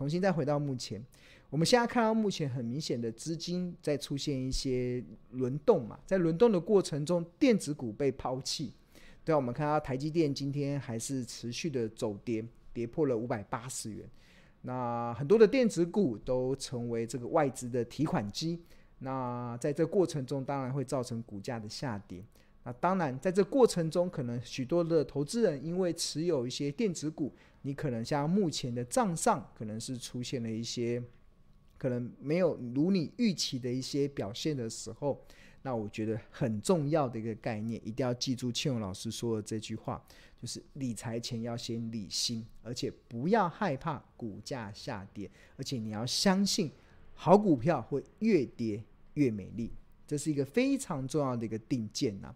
重新再回到目前，我们现在看到目前很明显的资金在出现一些轮动嘛，在轮动的过程中，电子股被抛弃。对啊，我们看到台积电今天还是持续的走跌，跌破了五百八十元。那很多的电子股都成为这个外资的提款机。那在这过程中，当然会造成股价的下跌。那当然，在这过程中，可能许多的投资人因为持有一些电子股，你可能像目前的账上，可能是出现了一些可能没有如你预期的一些表现的时候，那我觉得很重要的一个概念，一定要记住庆荣老师说的这句话，就是理财前要先理心，而且不要害怕股价下跌，而且你要相信好股票会越跌越美丽。这是一个非常重要的一个定见呐、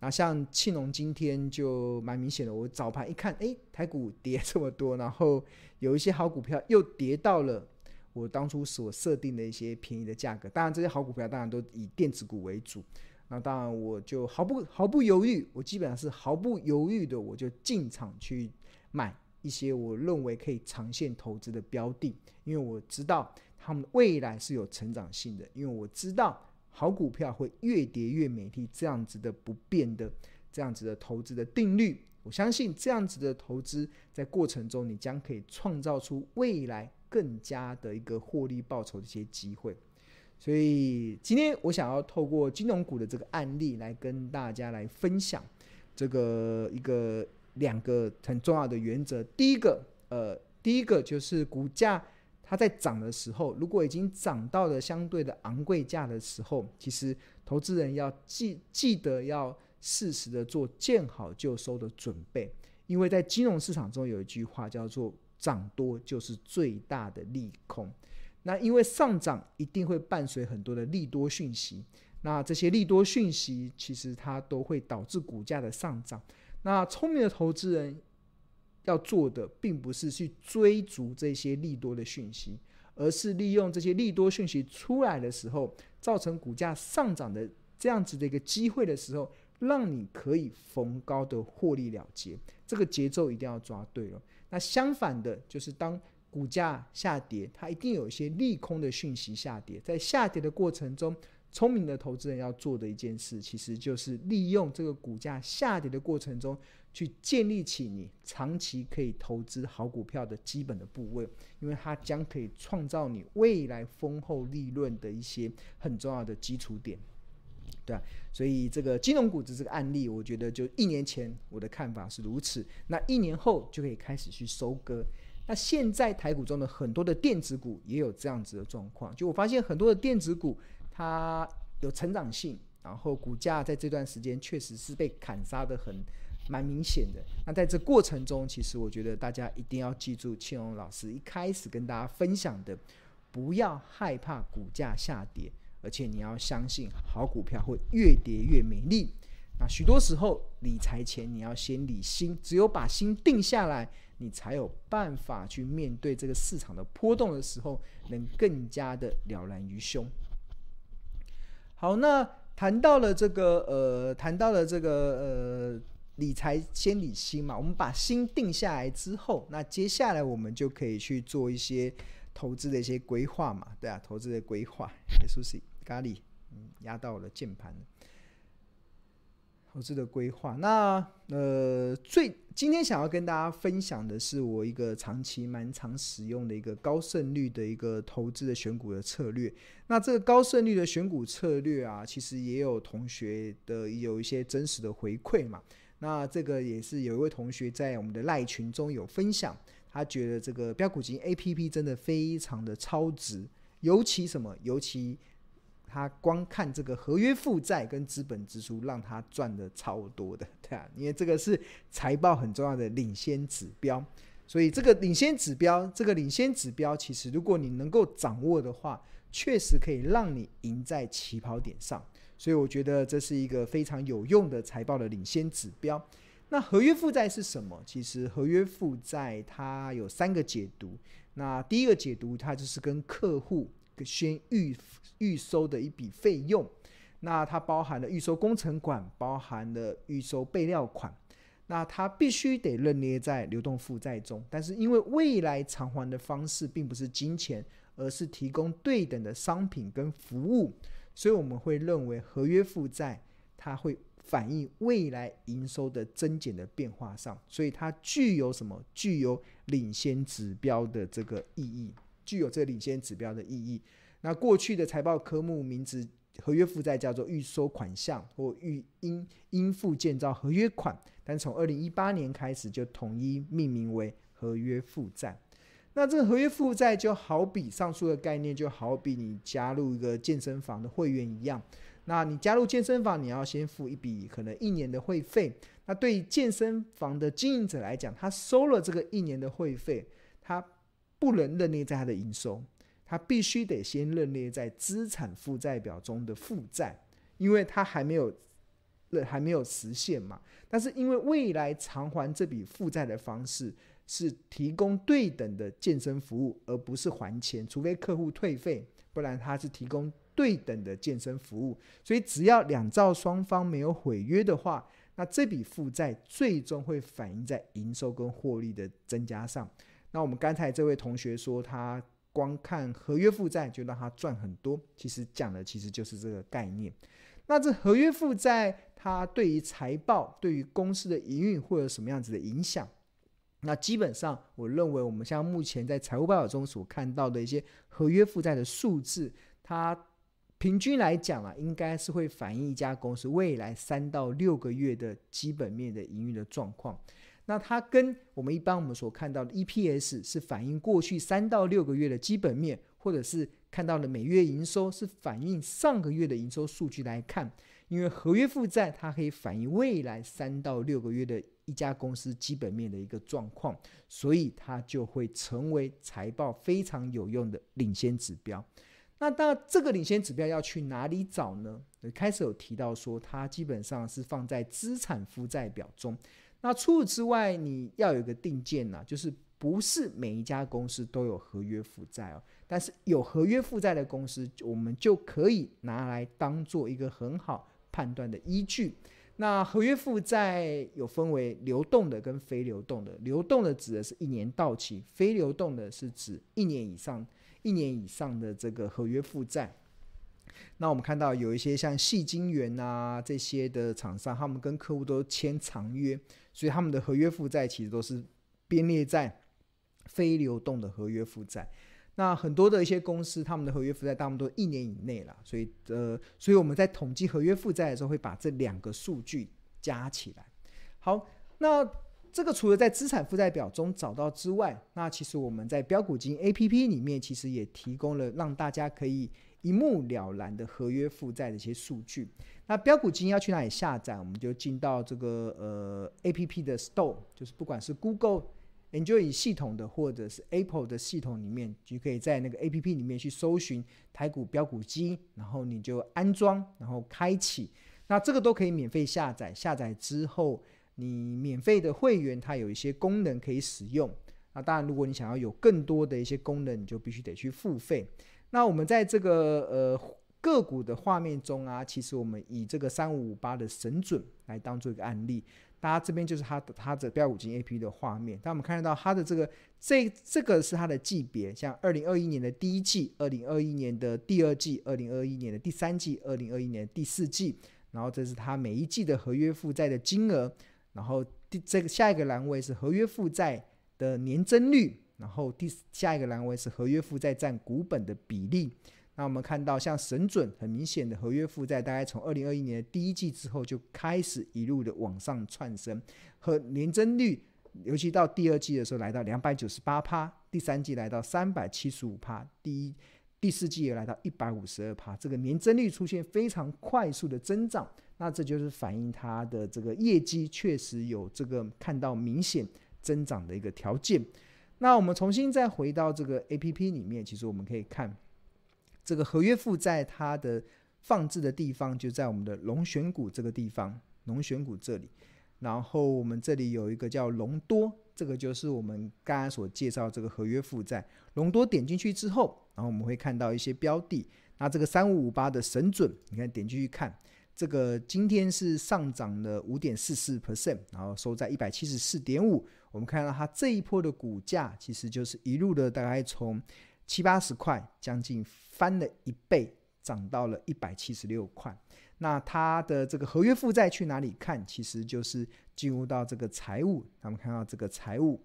那像庆隆今天就蛮明显的，我早盘一看，哎，台股跌这么多，然后有一些好股票又跌到了我当初所设定的一些便宜的价格。当然，这些好股票当然都以电子股为主。那当然，我就毫不毫不犹豫，我基本上是毫不犹豫的，我就进场去买一些我认为可以长线投资的标的，因为我知道他们未来是有成长性的，因为我知道。好股票会越跌越美丽，这样子的不变的这样子的投资的定律，我相信这样子的投资在过程中，你将可以创造出未来更加的一个获利报酬的一些机会。所以今天我想要透过金融股的这个案例来跟大家来分享这个一个两个很重要的原则。第一个，呃，第一个就是股价。它在涨的时候，如果已经涨到了相对的昂贵价的时候，其实投资人要记记得要适时的做见好就收的准备，因为在金融市场中有一句话叫做“涨多就是最大的利空”。那因为上涨一定会伴随很多的利多讯息，那这些利多讯息其实它都会导致股价的上涨。那聪明的投资人。要做的并不是去追逐这些利多的讯息，而是利用这些利多讯息出来的时候，造成股价上涨的这样子的一个机会的时候，让你可以逢高的获利了结。这个节奏一定要抓对了。那相反的，就是当股价下跌，它一定有一些利空的讯息下跌，在下跌的过程中。聪明的投资人要做的一件事，其实就是利用这个股价下跌的过程中，去建立起你长期可以投资好股票的基本的部位，因为它将可以创造你未来丰厚利润的一些很重要的基础点，对啊，所以这个金融股的这个案例，我觉得就一年前我的看法是如此，那一年后就可以开始去收割。那现在台股中的很多的电子股也有这样子的状况，就我发现很多的电子股。它有成长性，然后股价在这段时间确实是被砍杀的很蛮明显的。那在这过程中，其实我觉得大家一定要记住庆荣老师一开始跟大家分享的，不要害怕股价下跌，而且你要相信好股票会越跌越美丽。那许多时候理财前你要先理心，只有把心定下来，你才有办法去面对这个市场的波动的时候，能更加的了然于胸。好，那谈到了这个呃，谈到了这个呃，理财先理心嘛。我们把心定下来之后，那接下来我们就可以去做一些投资的一些规划嘛，对啊，投资的规划。哎，苏西咖喱，嗯，压到了键盘。投资的规划，那呃，最今天想要跟大家分享的是我一个长期蛮常使用的一个高胜率的一个投资的选股的策略。那这个高胜率的选股策略啊，其实也有同学的有一些真实的回馈嘛。那这个也是有一位同学在我们的赖群中有分享，他觉得这个标股金 APP 真的非常的超值，尤其什么，尤其。他光看这个合约负债跟资本支出，让他赚的超多的，对啊，因为这个是财报很重要的领先指标，所以这个领先指标，这个领先指标，其实如果你能够掌握的话，确实可以让你赢在起跑点上，所以我觉得这是一个非常有用的财报的领先指标。那合约负债是什么？其实合约负债它有三个解读，那第一个解读它就是跟客户。先预预收的一笔费用，那它包含了预收工程款，包含了预收备料款。那它必须得认列在流动负债中。但是因为未来偿还的方式并不是金钱，而是提供对等的商品跟服务，所以我们会认为合约负债它会反映未来营收的增减的变化上，所以它具有什么？具有领先指标的这个意义，具有这个领先指标的意义。那过去的财报科目名字合约负债叫做预收款项或预应应付建造合约款，但从二零一八年开始就统一命名为合约负债。那这个合约负债就好比上述的概念，就好比你加入一个健身房的会员一样。那你加入健身房，你要先付一笔可能一年的会费。那对健身房的经营者来讲，他收了这个一年的会费，他不能认列在他的营收。他必须得先认列在资产负债表中的负债，因为他还没有，还没有实现嘛。但是因为未来偿还这笔负债的方式是提供对等的健身服务，而不是还钱，除非客户退费，不然他是提供对等的健身服务。所以只要两造双方没有毁约的话，那这笔负债最终会反映在营收跟获利的增加上。那我们刚才这位同学说他。光看合约负债就让他赚很多，其实讲的其实就是这个概念。那这合约负债它对于财报、对于公司的营运会有什么样子的影响？那基本上，我认为我们像目前在财务报表中所看到的一些合约负债的数字，它平均来讲啊，应该是会反映一家公司未来三到六个月的基本面的营运的状况。那它跟我们一般我们所看到的 EPS 是反映过去三到六个月的基本面，或者是看到的每月营收是反映上个月的营收数据来看，因为合约负债它可以反映未来三到六个月的一家公司基本面的一个状况，所以它就会成为财报非常有用的领先指标。那当然，这个领先指标要去哪里找呢？开始有提到说，它基本上是放在资产负债表中。那除此之外，你要有个定见呐，就是不是每一家公司都有合约负债哦，但是有合约负债的公司，我们就可以拿来当做一个很好判断的依据。那合约负债有分为流动的跟非流动的，流动的指的是一年到期，非流动的是指一年以上、一年以上的这个合约负债。那我们看到有一些像矽晶圆啊这些的厂商，他们跟客户都签长约。所以他们的合约负债其实都是编列在非流动的合约负债。那很多的一些公司，他们的合约负债大部分都一年以内了。所以呃，所以我们在统计合约负债的时候，会把这两个数据加起来。好，那这个除了在资产负债表中找到之外，那其实我们在标股金 APP 里面其实也提供了让大家可以一目了然的合约负债的一些数据。那标股金要去哪里下载？我们就进到这个呃 A P P 的 Store，就是不管是 Google Enjoy 系统的，或者是 Apple 的系统里面，就可以在那个 A P P 里面去搜寻台股标股金，然后你就安装，然后开启。那这个都可以免费下载。下载之后，你免费的会员它有一些功能可以使用。那当然，如果你想要有更多的一些功能，你就必须得去付费。那我们在这个呃。个股的画面中啊，其实我们以这个三五五八的神准来当做一个案例。大家这边就是它的它的标股金 A P P 的画面。但我们看得到它的这个这这个是它的季别，像二零二一年的第一季、二零二一年的第二季、二零二一年的第三季、二零二一年第四季。然后这是它每一季的合约负债的金额。然后第这个下一个栏位是合约负债的年增率。然后第下一个栏位是合约负债占股本的比例。那我们看到，像神准很明显的合约负债，大概从二零二一年的第一季之后就开始一路的往上窜升，和年增率，尤其到第二季的时候来到两百九十八趴，第三季来到三百七十五趴，第一第四季也来到一百五十二趴，这个年增率出现非常快速的增长，那这就是反映它的这个业绩确实有这个看到明显增长的一个条件。那我们重新再回到这个 APP 里面，其实我们可以看。这个合约负债它的放置的地方就在我们的龙选股这个地方，龙选股这里。然后我们这里有一个叫龙多，这个就是我们刚刚所介绍这个合约负债。龙多点进去之后，然后我们会看到一些标的。那这个三五五八的神准，你看点进去看，这个今天是上涨了五点四四 percent，然后收在一百七十四点五。我们看到它这一波的股价，其实就是一路的大概从七八十块，将近翻了一倍，涨到了一百七十六块。那它的这个合约负债去哪里看？其实就是进入到这个财务，他们看到这个财务，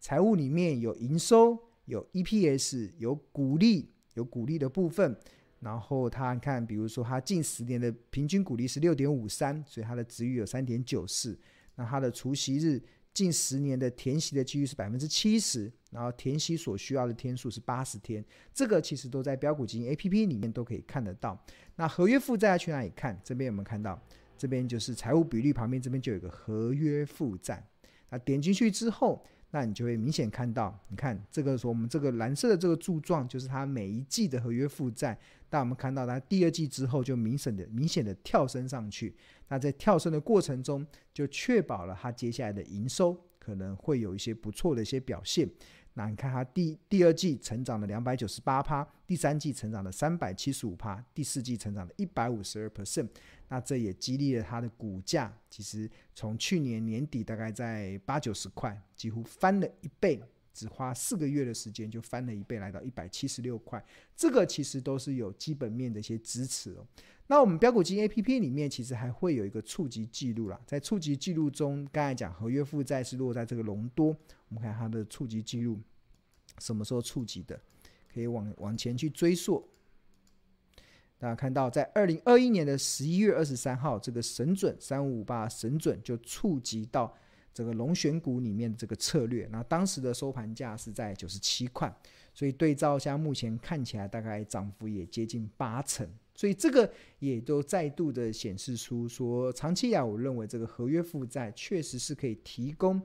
财务里面有营收、有 EPS、有股利、有股利的部分。然后他看，比如说他近十年的平均股利是六点五三，所以它的值域有三点九四。那它的除息日近十年的填息的几率是百分之七十，然后填息所需要的天数是八十天。这个其实都在标股基金 APP 里面都可以看得到。那合约负债要去哪里看？这边有没有看到？这边就是财务比率旁边这边就有个合约负债。那点进去之后。那你就会明显看到，你看这个说我们这个蓝色的这个柱状，就是它每一季的合约负债。但我们看到它第二季之后就明显的明显的跳升上去。那在跳升的过程中，就确保了它接下来的营收可能会有一些不错的一些表现。那你看它第第二季成长了两百九十八趴，第三季成长了三百七十五趴，第四季成长了一百五十二 percent。那这也激励了它的股价，其实从去年年底大概在八九十块，几乎翻了一倍，只花四个月的时间就翻了一倍，来到一百七十六块。这个其实都是有基本面的一些支持哦。那我们标股金 APP 里面其实还会有一个触及记录啦，在触及记录中，刚才讲合约负债是落在这个隆多，我们看它的触及记录什么时候触及的，可以往往前去追溯。大家看到，在二零二一年的十一月二十三号，这个神准三五五八神准就触及到这个龙选股里面的这个策略。那当时的收盘价是在九十七块，所以对照下目前看起来大概涨幅也接近八成。所以这个也都再度的显示出说，长期以来我认为这个合约负债确实是可以提供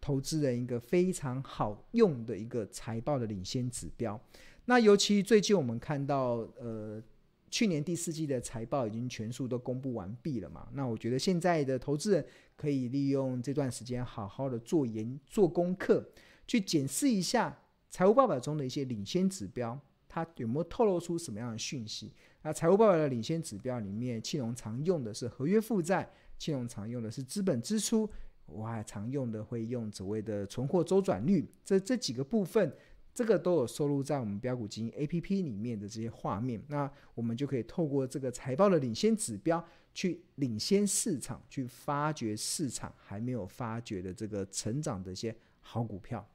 投资人一个非常好用的一个财报的领先指标。那尤其最近我们看到，呃。去年第四季的财报已经全数都公布完毕了嘛？那我觉得现在的投资人可以利用这段时间好好的做研做功课，去检视一下财务报表中的一些领先指标，它有没有透露出什么样的讯息？那财务报表的领先指标里面，庆隆常用的是合约负债，庆隆常用的是资本支出，我还常用的会用所谓的存货周转率，这这几个部分。这个都有收录在我们标股基金 APP 里面的这些画面，那我们就可以透过这个财报的领先指标，去领先市场，去发掘市场还没有发掘的这个成长的一些好股票。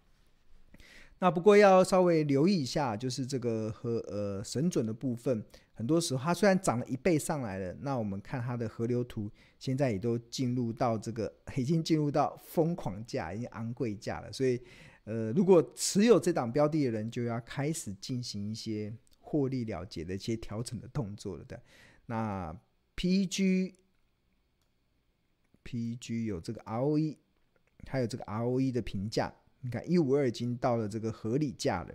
那不过要稍微留意一下，就是这个和呃神准的部分，很多时候它虽然涨了一倍上来了，那我们看它的河流图，现在也都进入到这个已经进入到疯狂价，已经昂贵价了，所以。呃，如果持有这档标的的人，就要开始进行一些获利了结的一些调整的动作了的。那 PG PG 有这个 ROE，还有这个 ROE 的评价，你看一五二已经到了这个合理价了。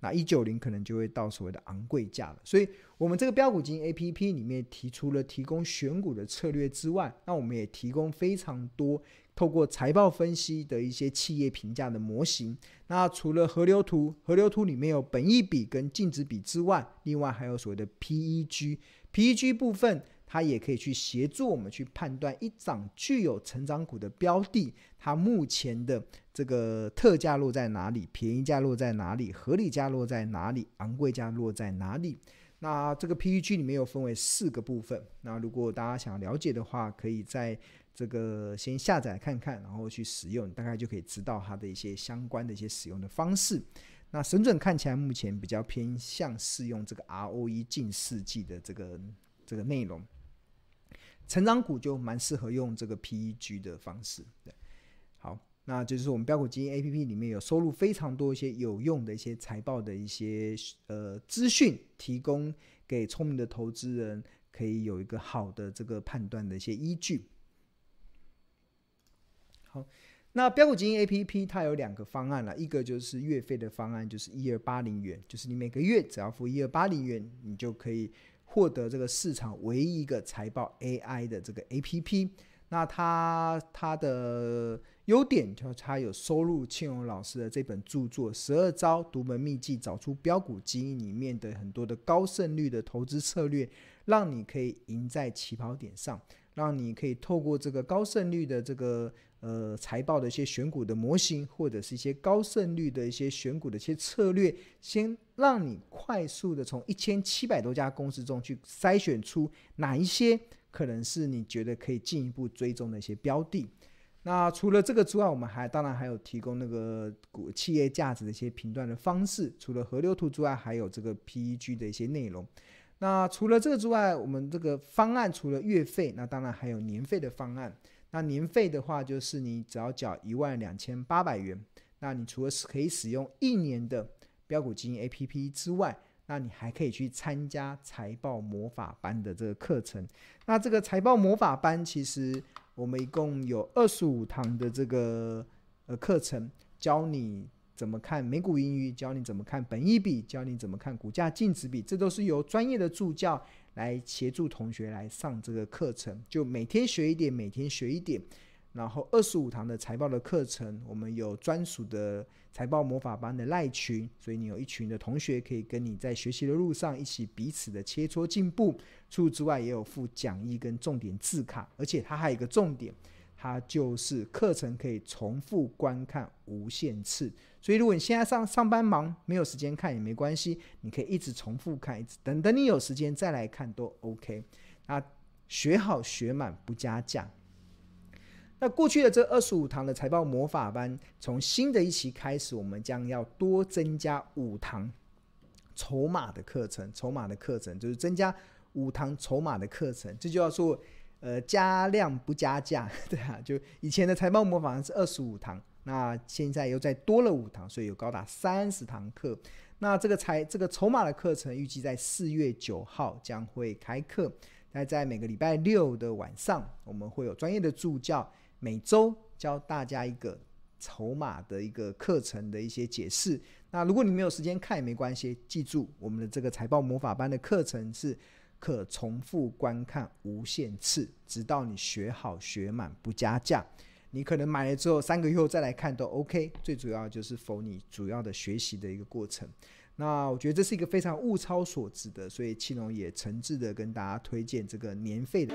那一九零可能就会到所谓的昂贵价了，所以我们这个标股基金 APP 里面提出了提供选股的策略之外，那我们也提供非常多透过财报分析的一些企业评价的模型。那除了河流图，河流图里面有本益比跟净值比之外，另外还有所谓的 PEG，PEG 部分。它也可以去协助我们去判断一涨具有成长股的标的，它目前的这个特价落在哪里，便宜价落在哪里，合理价落在哪里，昂贵价落在哪里。那这个 PEG 里面有分为四个部分。那如果大家想了解的话，可以在这个先下载看看，然后去使用，大概就可以知道它的一些相关的一些使用的方式。那神准看起来目前比较偏向适用这个 ROE 近四季的这个这个内容。成长股就蛮适合用这个 PEG 的方式，对，好，那就是我们标股基金 APP 里面有收录非常多一些有用的一些财报的一些呃资讯，提供给聪明的投资人，可以有一个好的这个判断的一些依据。那标股基金 APP 它有两个方案了，一个就是月费的方案，就是一二八零元，就是你每个月只要付一二八零元，你就可以。获得这个市场唯一一个财报 AI 的这个 APP，那它它的优点就是它有收录庆荣老师的这本著作《十二招独门秘技找出标股基因》里面的很多的高胜率的投资策略，让你可以赢在起跑点上，让你可以透过这个高胜率的这个呃财报的一些选股的模型，或者是一些高胜率的一些选股的一些策略，先让你快速的从一千七百多家公司中去筛选出哪一些可能是你觉得可以进一步追踪的一些标的。那除了这个之外，我们还当然还有提供那个股企业价值的一些评断的方式。除了河流图之外，还有这个 PEG 的一些内容。那除了这个之外，我们这个方案除了月费，那当然还有年费的方案。那年费的话，就是你只要缴一万两千八百元，那你除了可以使用一年的标股基金 APP 之外，那你还可以去参加财报魔法班的这个课程。那这个财报魔法班其实。我们一共有二十五堂的这个呃课程，教你怎么看每股盈余，教你怎么看本益比，教你怎么看股价净值比，这都是由专业的助教来协助同学来上这个课程，就每天学一点，每天学一点。然后二十五堂的财报的课程，我们有专属的财报魔法班的赖群，所以你有一群的同学可以跟你在学习的路上一起彼此的切磋进步。除此之外，也有附讲义跟重点字卡，而且它还有一个重点，它就是课程可以重复观看无限次。所以如果你现在上上班忙没有时间看也没关系，你可以一直重复看，一直等等你有时间再来看都 OK。那学好学满不加价。那过去的这二十五堂的财报魔法班，从新的一期开始，我们将要多增加五堂筹码的课程。筹码的课程就是增加五堂筹码的课程，这就叫做呃加量不加价，对啊。就以前的财报魔法是二十五堂，那现在又再多了五堂，所以有高达三十堂课。那这个财这个筹码的课程预计在四月九号将会开课。那在每个礼拜六的晚上，我们会有专业的助教。每周教大家一个筹码的一个课程的一些解释。那如果你没有时间看也没关系，记住我们的这个财报魔法班的课程是可重复观看无限次，直到你学好学满不加价。你可能买了之后三个月后再来看都 OK。最主要就是否你主要的学习的一个过程。那我觉得这是一个非常物超所值的，所以七龙也诚挚的跟大家推荐这个年费的。